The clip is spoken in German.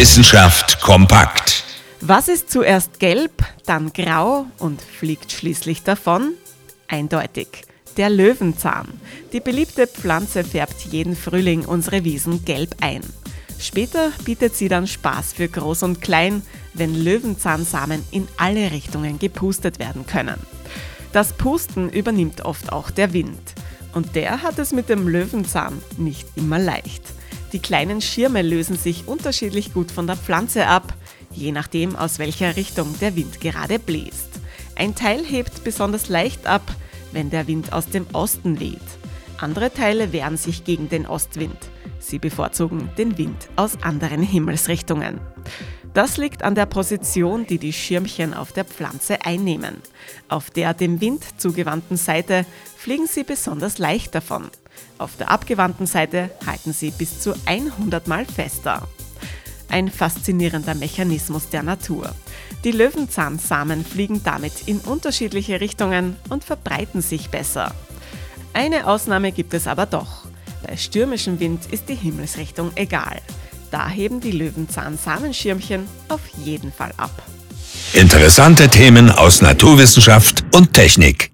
Wissenschaft kompakt. Was ist zuerst gelb, dann grau und fliegt schließlich davon? Eindeutig. Der Löwenzahn. Die beliebte Pflanze färbt jeden Frühling unsere Wiesen gelb ein. Später bietet sie dann Spaß für Groß und Klein, wenn Löwenzahnsamen in alle Richtungen gepustet werden können. Das Pusten übernimmt oft auch der Wind. Und der hat es mit dem Löwenzahn nicht immer leicht. Die kleinen Schirme lösen sich unterschiedlich gut von der Pflanze ab, je nachdem aus welcher Richtung der Wind gerade bläst. Ein Teil hebt besonders leicht ab, wenn der Wind aus dem Osten weht. Andere Teile wehren sich gegen den Ostwind. Sie bevorzugen den Wind aus anderen Himmelsrichtungen. Das liegt an der Position, die die Schirmchen auf der Pflanze einnehmen. Auf der dem Wind zugewandten Seite fliegen sie besonders leicht davon. Auf der abgewandten Seite halten sie bis zu 100 Mal fester. Ein faszinierender Mechanismus der Natur. Die Löwenzahnsamen fliegen damit in unterschiedliche Richtungen und verbreiten sich besser. Eine Ausnahme gibt es aber doch. Bei stürmischem Wind ist die Himmelsrichtung egal. Da heben die Löwenzahn-Samenschirmchen auf jeden Fall ab. Interessante Themen aus Naturwissenschaft und Technik.